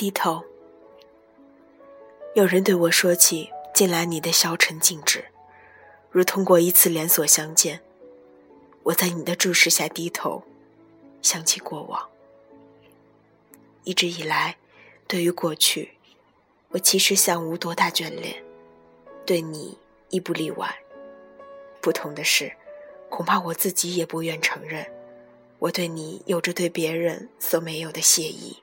低头。有人对我说起近来你的消沉静止，如通过一次连锁相见。我在你的注视下低头，想起过往。一直以来，对于过去，我其实像无多大眷恋，对你亦不例外。不同的是，恐怕我自己也不愿承认，我对你有着对别人所没有的谢意。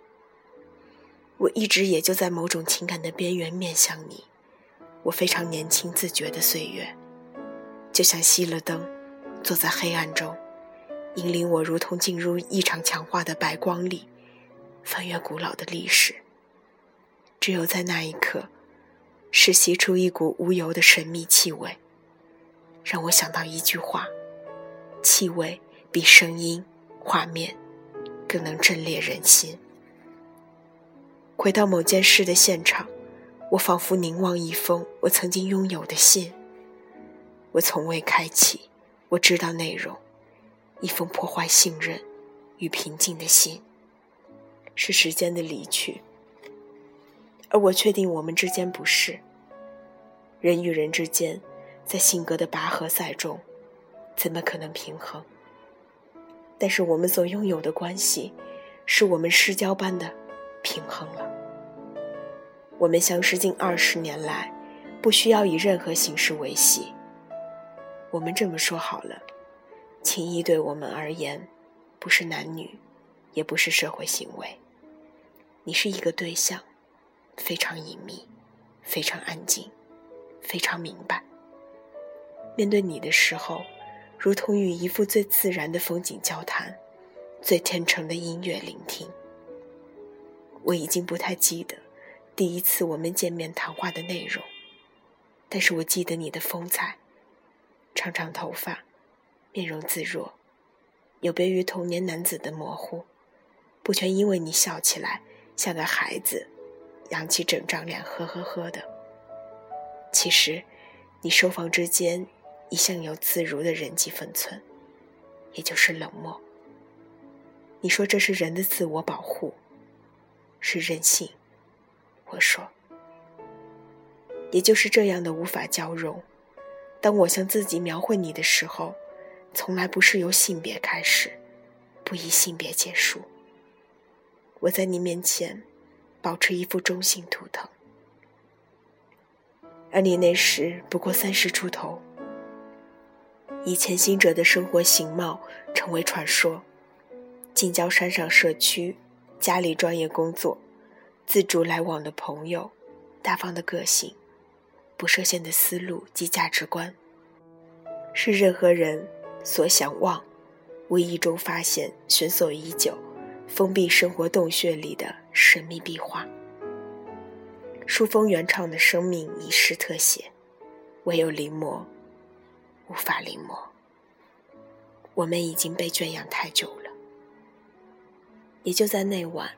我一直也就在某种情感的边缘面向你，我非常年轻自觉的岁月，就像熄了灯。坐在黑暗中，引领我如同进入一场强化的白光里，翻阅古老的历史。只有在那一刻，是吸出一股无油的神秘气味，让我想到一句话：气味比声音、画面更能震裂人心。回到某件事的现场，我仿佛凝望一封我曾经拥有的信，我从未开启。我知道内容，一封破坏信任与平静的信，是时间的离去，而我确定我们之间不是。人与人之间，在性格的拔河赛中，怎么可能平衡？但是我们所拥有的关系，是我们失交般的平衡了。我们相识近二十年来，不需要以任何形式维系。我们这么说好了，情谊对我们而言，不是男女，也不是社会行为。你是一个对象，非常隐秘，非常安静，非常明白。面对你的时候，如同与一幅最自然的风景交谈，最天成的音乐聆听。我已经不太记得第一次我们见面谈话的内容，但是我记得你的风采。长长头发，面容自若，有别于童年男子的模糊，不全因为你笑起来像个孩子，扬起整张脸呵呵呵的。其实，你收放之间一向有自如的人际分寸，也就是冷漠。你说这是人的自我保护，是任性。我说，也就是这样的无法交融。当我向自己描绘你的时候，从来不是由性别开始，不以性别结束。我在你面前保持一副中性图腾，而你那时不过三十出头，以前行者的生活形貌成为传说，近郊山上社区，家里专业工作，自主来往的朋友，大方的个性。不设限的思路及价值观，是任何人所想望、无意中发现、寻索已久、封闭生活洞穴里的神秘壁画。书风原创的生命遗失特写，唯有临摹，无法临摹。我们已经被圈养太久了。也就在那晚，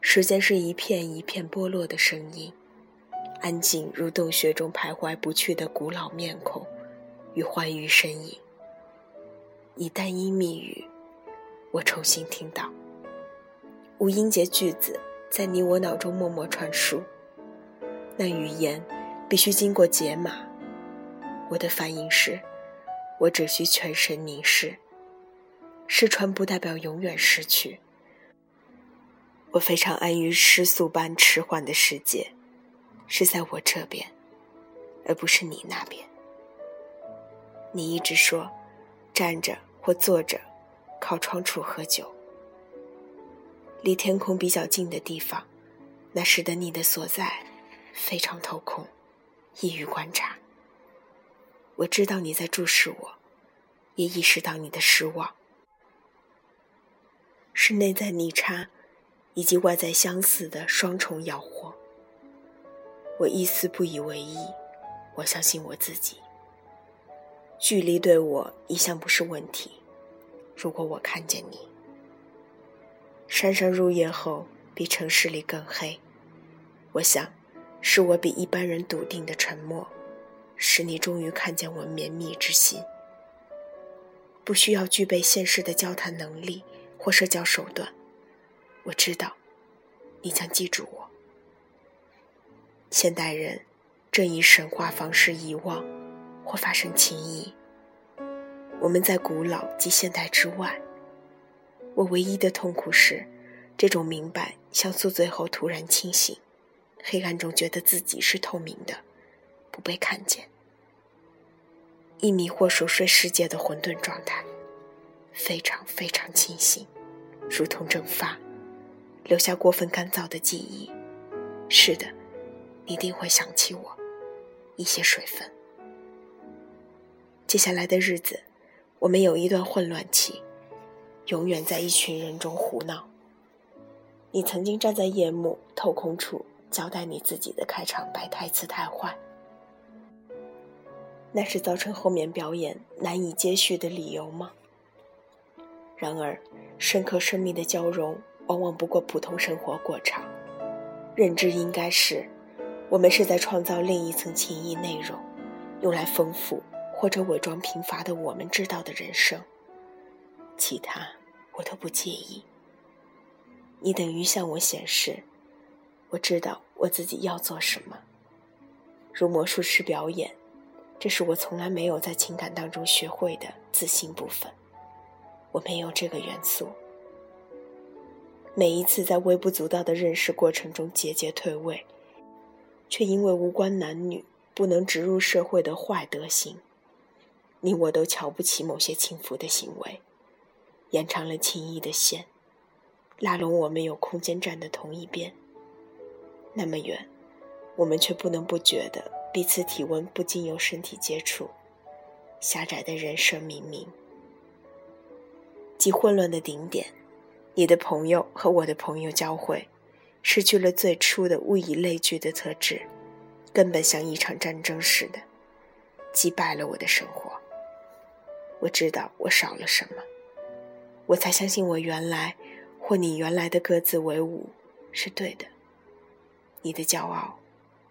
时间是一片一片剥落的声音。安静如洞穴中徘徊不去的古老面孔与欢愉身影，以单音密语，我重新听到无音节句子在你我脑中默默传输。那语言必须经过解码。我的反应是，我只需全神凝视。失传不代表永远失去。我非常安于失速般迟缓的世界。是在我这边，而不是你那边。你一直说，站着或坐着，靠窗处喝酒，离天空比较近的地方，那使得你的所在非常透空，易于观察。我知道你在注视我，也意识到你的失望，是内在逆差以及外在相似的双重咬活。我一丝不以为意，我相信我自己。距离对我一向不是问题。如果我看见你，山上入夜后比城市里更黑，我想，是我比一般人笃定的沉默，使你终于看见我绵密之心。不需要具备现实的交谈能力或社交手段，我知道，你将记住我。现代人正以神话方式遗忘或发生情谊。我们在古老及现代之外。我唯一的痛苦是，这种明白像宿醉后突然清醒，黑暗中觉得自己是透明的，不被看见，一迷惑熟睡世界的混沌状态，非常非常清醒，如同蒸发，留下过分干燥的记忆。是的，一定会想起我，一些水分。接下来的日子，我们有一段混乱期。永远在一群人中胡闹。你曾经站在夜幕透空处交代你自己的开场白台词太坏，那是造成后面表演难以接续的理由吗？然而，深刻生命的交融往往不过普通生活过场。认知应该是，我们是在创造另一层情谊内容，用来丰富或者伪装贫乏的我们知道的人生。其他我都不介意。你等于向我显示，我知道我自己要做什么。如魔术师表演，这是我从来没有在情感当中学会的自信部分。我没有这个元素。每一次在微不足道的认识过程中节节退位，却因为无关男女、不能植入社会的坏德行，你我都瞧不起某些轻浮的行为。延长了情谊的线，拉拢我们有空间站的同一边。那么远，我们却不能不觉得彼此体温不经由身体接触。狭窄的人生冥冥，即混乱的顶点。你的朋友和我的朋友交汇，失去了最初的物以类聚的特质，根本像一场战争似的，击败了我的生活。我知道我少了什么。我才相信，我原来或你原来的各自为伍是对的。你的骄傲，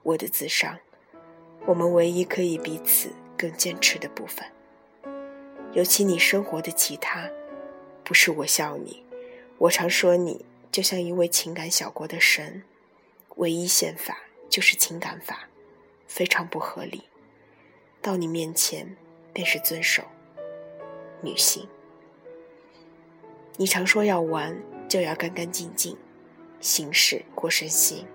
我的自伤，我们唯一可以彼此更坚持的部分。尤其你生活的其他，不是我笑你，我常说你就像一位情感小国的神，唯一宪法就是情感法，非常不合理。到你面前便是遵守。女性。你常说要玩就要干干净净，形式或身心，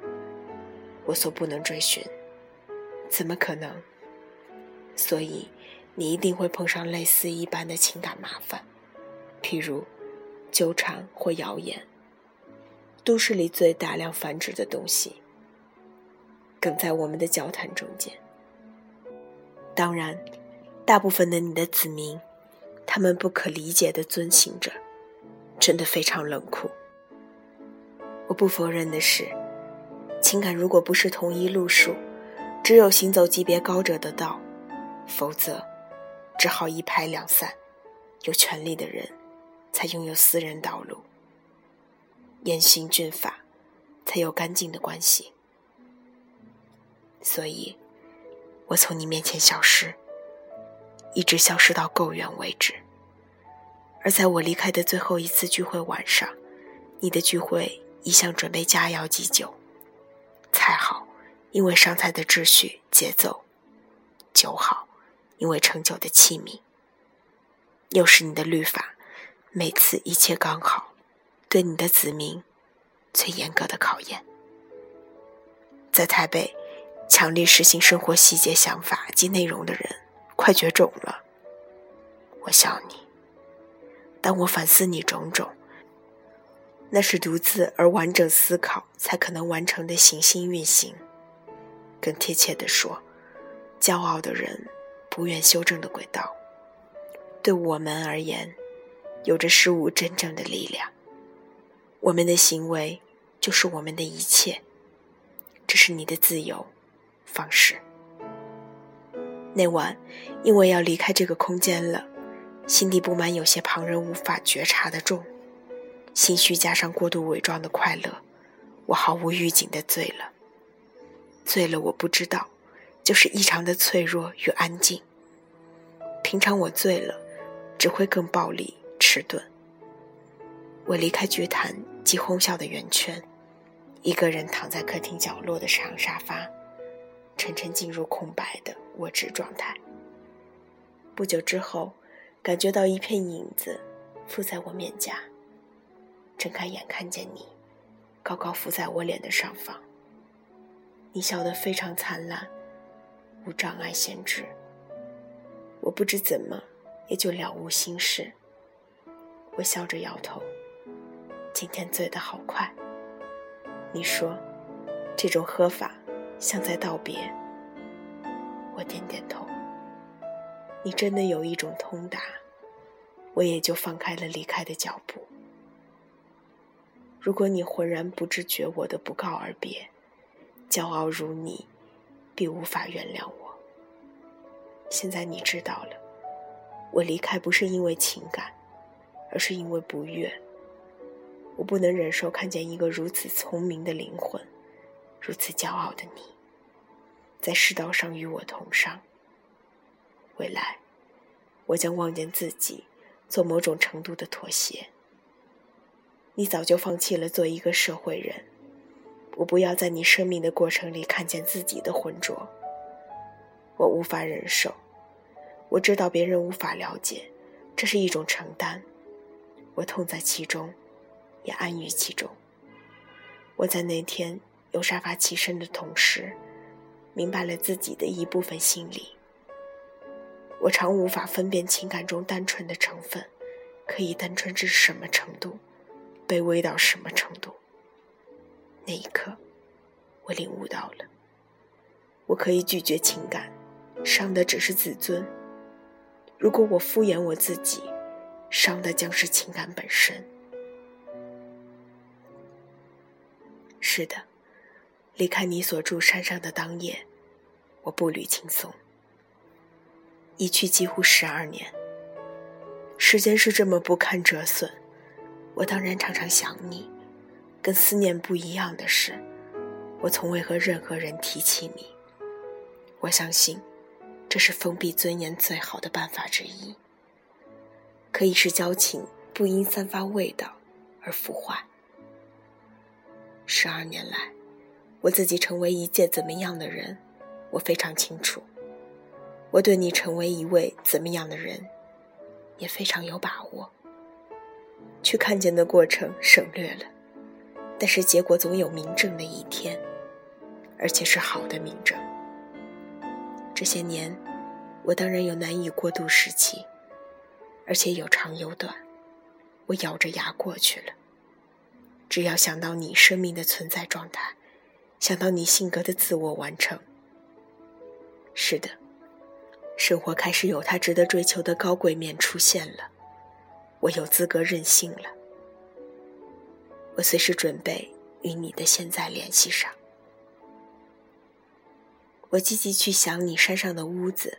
我所不能追寻，怎么可能？所以你一定会碰上类似一般的情感麻烦，譬如纠缠或谣言，都市里最大量繁殖的东西，梗在我们的交谈中间。当然，大部分的你的子民，他们不可理解的遵行着。真的非常冷酷。我不否认的是，情感如果不是同一路数，只有行走级别高者的道，否则只好一拍两散。有权利的人才拥有私人道路，严刑峻法才有干净的关系。所以，我从你面前消失，一直消失到够远为止。而在我离开的最后一次聚会晚上，你的聚会一向准备佳肴及酒，菜好，因为上菜的秩序节奏；酒好，因为盛酒的器皿。又是你的律法，每次一切刚好，对你的子民最严格的考验。在台北，强力实行生活细节想法及内容的人，快绝种了。我笑你。但我反思你种种，那是独自而完整思考才可能完成的行星运行。更贴切地说，骄傲的人不愿修正的轨道，对我们而言，有着事物真正的力量。我们的行为就是我们的一切，这是你的自由方式。那晚，因为要离开这个空间了。心底布满有些旁人无法觉察的重，心虚加上过度伪装的快乐，我毫无预警的醉了。醉了，我不知道，就是异常的脆弱与安静。平常我醉了，只会更暴力迟钝。我离开剧坛及哄笑的圆圈，一个人躺在客厅角落的长沙发，沉沉进入空白的握指状态。不久之后，感觉到一片影子附在我面颊。睁开眼，看见你，高高浮在我脸的上方。你笑得非常灿烂，无障碍限制。我不知怎么，也就了无心事。我笑着摇头。今天醉得好快。你说，这种喝法像在道别。我点点头。你真的有一种通达，我也就放开了离开的脚步。如果你浑然不知觉我的不告而别，骄傲如你，必无法原谅我。现在你知道了，我离开不是因为情感，而是因为不悦。我不能忍受看见一个如此聪明的灵魂，如此骄傲的你，在世道上与我同上。未来，我将望见自己做某种程度的妥协。你早就放弃了做一个社会人，我不要在你生命的过程里看见自己的浑浊。我无法忍受，我知道别人无法了解，这是一种承担，我痛在其中。也安于其中。我在那天有沙发起身的同时，明白了自己的一部分心理。我常无法分辨情感中单纯的成分，可以单纯至什么程度，卑微到什么程度。那一刻，我领悟到了，我可以拒绝情感，伤的只是自尊。如果我敷衍我自己，伤的将是情感本身。是的，离开你所住山上的当夜，我步履轻松。一去几乎十二年，时间是这么不堪折损。我当然常常想你，跟思念不一样的是，我从未和任何人提起你。我相信，这是封闭尊严最好的办法之一，可以使交情不因散发味道而腐坏。十二年来，我自己成为一介怎么样的人，我非常清楚。我对你成为一位怎么样的人，也非常有把握。去看见的过程省略了，但是结果总有明证的一天，而且是好的明证。这些年，我当然有难以过渡时期，而且有长有短，我咬着牙过去了。只要想到你生命的存在状态，想到你性格的自我完成，是的，生活开始有它值得追求的高贵面出现了，我有资格任性了。我随时准备与你的现在联系上。我积极去想你山上的屋子，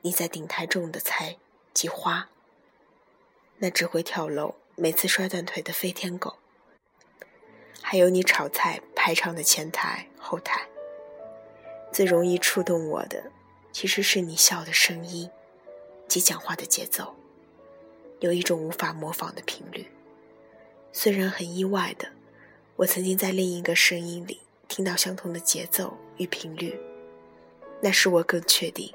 你在顶台种的菜及花，那只会跳楼、每次摔断腿的飞天狗。还有你炒菜排场的前台、后台，最容易触动我的，其实是你笑的声音及讲话的节奏，有一种无法模仿的频率。虽然很意外的，我曾经在另一个声音里听到相同的节奏与频率，那使我更确定，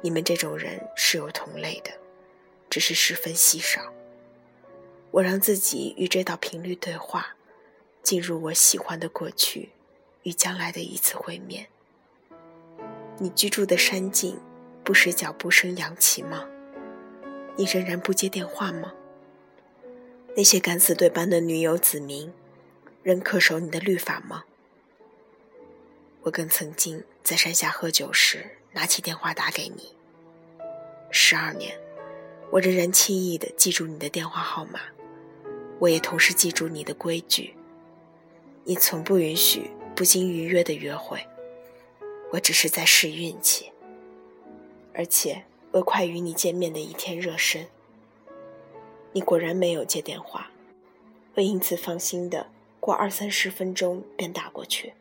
你们这种人是有同类的，只是十分稀少。我让自己与这道频率对话。进入我喜欢的过去，与将来的一次会面。你居住的山径，不时脚步声扬起吗？你仍然不接电话吗？那些敢死队般的女友子民，仍恪守你的律法吗？我更曾经在山下喝酒时，拿起电话打给你。十二年，我仍然轻易地记住你的电话号码，我也同时记住你的规矩。你从不允许不经预约的约会，我只是在试运气，而且为快与你见面的一天热身。你果然没有接电话，我因此放心的过二三十分钟便打过去。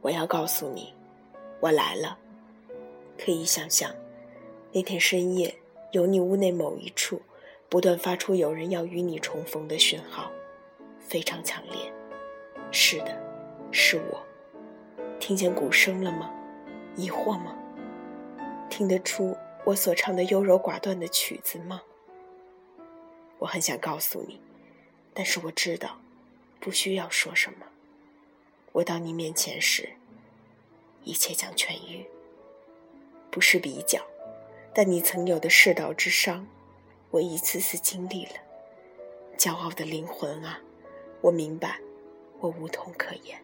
我要告诉你，我来了。可以想象，那天深夜有你屋内某一处不断发出有人要与你重逢的讯号，非常强烈。是的，是我。听见鼓声了吗？疑惑吗？听得出我所唱的优柔寡断的曲子吗？我很想告诉你，但是我知道，不需要说什么。我到你面前时，一切将痊愈。不是比较，但你曾有的世道之伤，我一次次经历了。骄傲的灵魂啊，我明白，我无痛可言。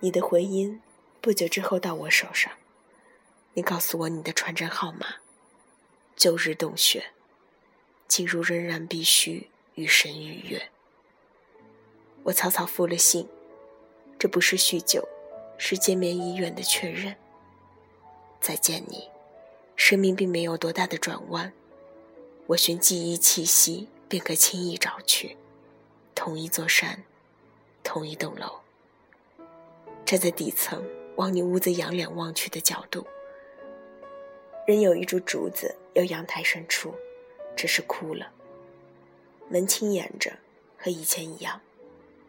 你的回音不久之后到我手上，你告诉我你的传真号码。旧日洞穴，进入仍然必须与神逾越。我草草复了信，这不是酗酒，是见面意愿的确认。再见你，生命并没有多大的转弯，我寻记忆气息便可轻易找去。同一座山，同一栋楼，站在底层往你屋子仰脸望去的角度，仍有一株竹子由阳台伸出，只是枯了。门轻掩着，和以前一样。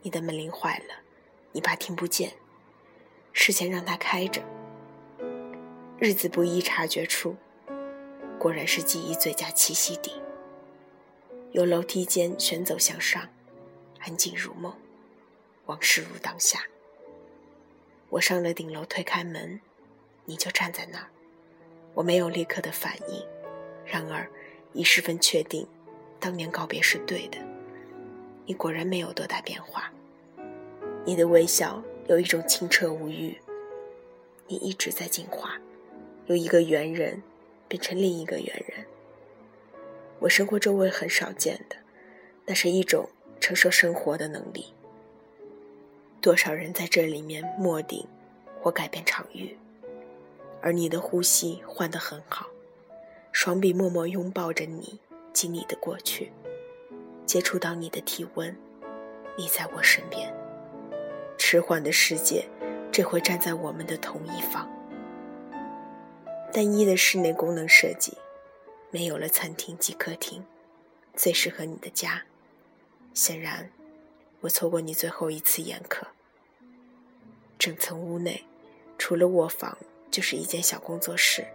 你的门铃坏了，你怕听不见，事先让它开着。日子不易察觉出，果然是记忆最佳栖息地。由楼梯间旋走向上，安静如梦，往事如当下。我上了顶楼，推开门，你就站在那儿。我没有立刻的反应，然而已十分确定，当年告别是对的。你果然没有多大变化，你的微笑有一种清澈无欲，你一直在进化。由一个猿人变成另一个猿人，我生活周围很少见的，那是一种承受生活的能力。多少人在这里面默顶或改变场域，而你的呼吸换得很好，双臂默默拥抱着你及你的过去，接触到你的体温，你在我身边。迟缓的世界，这回站在我们的同一方。单一的室内功能设计，没有了餐厅及客厅，最适合你的家。显然，我错过你最后一次宴客。整层屋内，除了卧房，就是一间小工作室。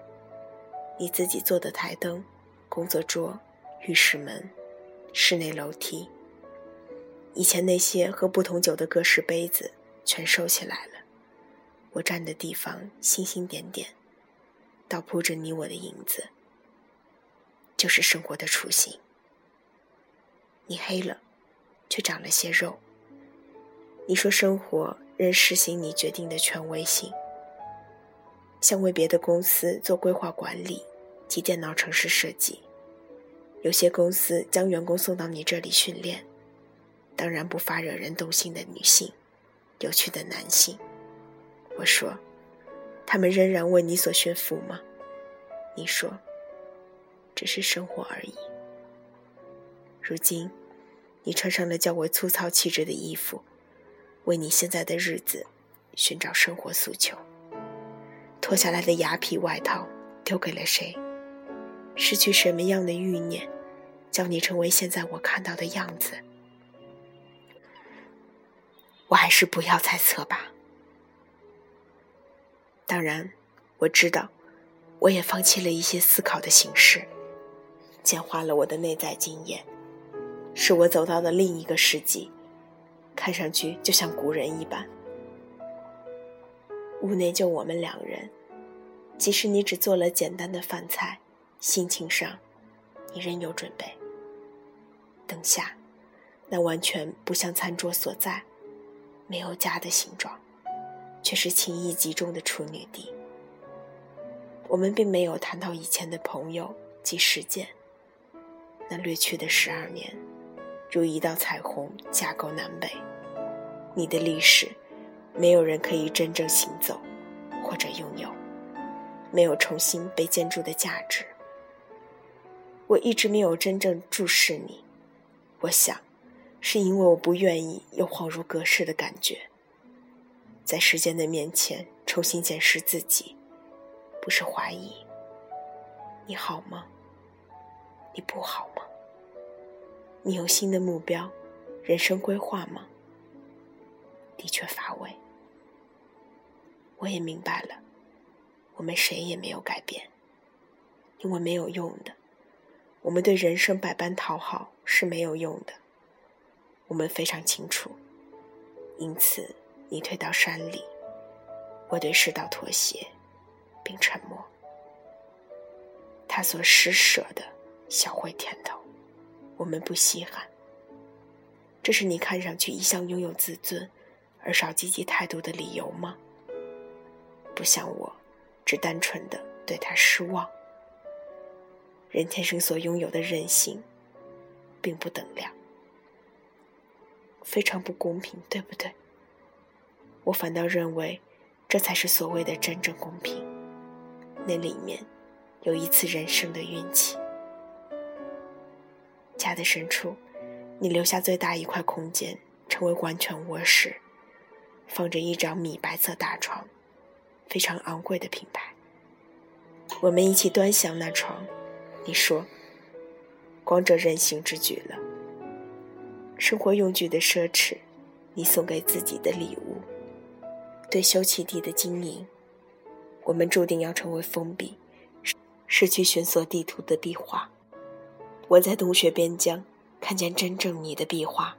你自己做的台灯、工作桌、浴室门、室内楼梯。以前那些喝不同酒的各式杯子，全收起来了。我站的地方，星星点点。倒铺着你我的影子，就是生活的雏形。你黑了，却长了些肉。你说生活仍实行你决定的权威性，像为别的公司做规划管理及电脑城市设计。有些公司将员工送到你这里训练，当然不乏惹人动心的女性，有趣的男性。我说。他们仍然为你所驯服吗？你说，只是生活而已。如今，你穿上了较为粗糙气质的衣服，为你现在的日子寻找生活诉求。脱下来的雅痞外套丢给了谁？失去什么样的欲念，叫你成为现在我看到的样子？我还是不要猜测吧。当然，我知道，我也放弃了一些思考的形式，简化了我的内在经验，使我走到了另一个世纪，看上去就像古人一般。屋内就我们两人，即使你只做了简单的饭菜，心情上，你仍有准备。灯下，那完全不像餐桌所在，没有家的形状。却是情意集中的处女地。我们并没有谈到以前的朋友及事件。那略去的十二年，如一道彩虹架构南北。你的历史，没有人可以真正行走，或者拥有，没有重新被建筑的价值。我一直没有真正注视你，我想，是因为我不愿意有恍如隔世的感觉。在时间的面前重新检视自己，不是怀疑。你好吗？你不好吗？你有新的目标、人生规划吗？的确乏味。我也明白了，我们谁也没有改变，因为没有用的。我们对人生百般讨好是没有用的，我们非常清楚。因此，你退到山里，我对世道妥协，并沉默。他所施舍的，小会甜头，我们不稀罕。这是你看上去一向拥有自尊，而少积极态度的理由吗？不像我，只单纯的对他失望。人天生所拥有的任性，并不等量，非常不公平，对不对？我反倒认为，这才是所谓的真正公平。那里面，有一次人生的运气。家的深处，你留下最大一块空间，成为完全卧室，放着一张米白色大床，非常昂贵的品牌。我们一起端详那床。你说：“光这任性之举了。生活用具的奢侈，你送给自己的礼物。对休憩地的经营，我们注定要成为封闭、失去寻索地图的壁画。我在洞穴边疆看见真正你的壁画，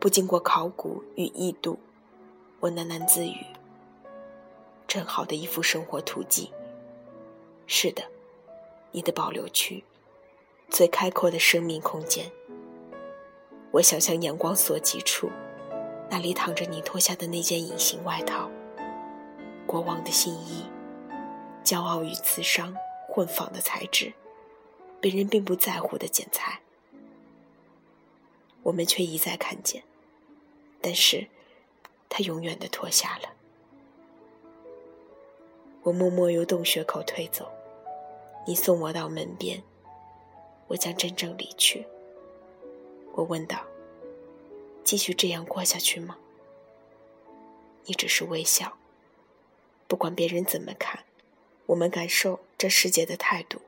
不经过考古与异度，我喃喃自语：真好的一幅生活图记。是的。”你的保留区，最开阔的生命空间。我想象阳光所及处，那里躺着你脱下的那件隐形外套，国王的新衣，骄傲与刺伤混纺的材质，别人并不在乎的剪裁，我们却一再看见。但是，他永远的脱下了。我默默由洞穴口退走。你送我到门边，我将真正离去。我问道：“继续这样过下去吗？”你只是微笑。不管别人怎么看，我们感受这世界的态度，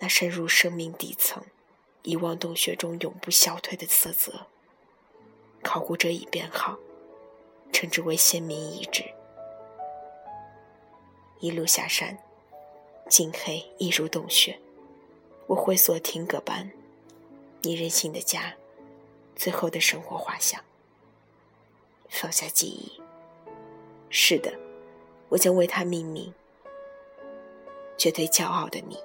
那深入生命底层、遗忘洞穴中永不消退的色泽。考古者已编号，称之为先民遗址。一路下山。尽黑一如洞穴，我会所听歌般，你任性的家，最后的生活画像。放下记忆，是的，我将为他命名。绝对骄傲的你。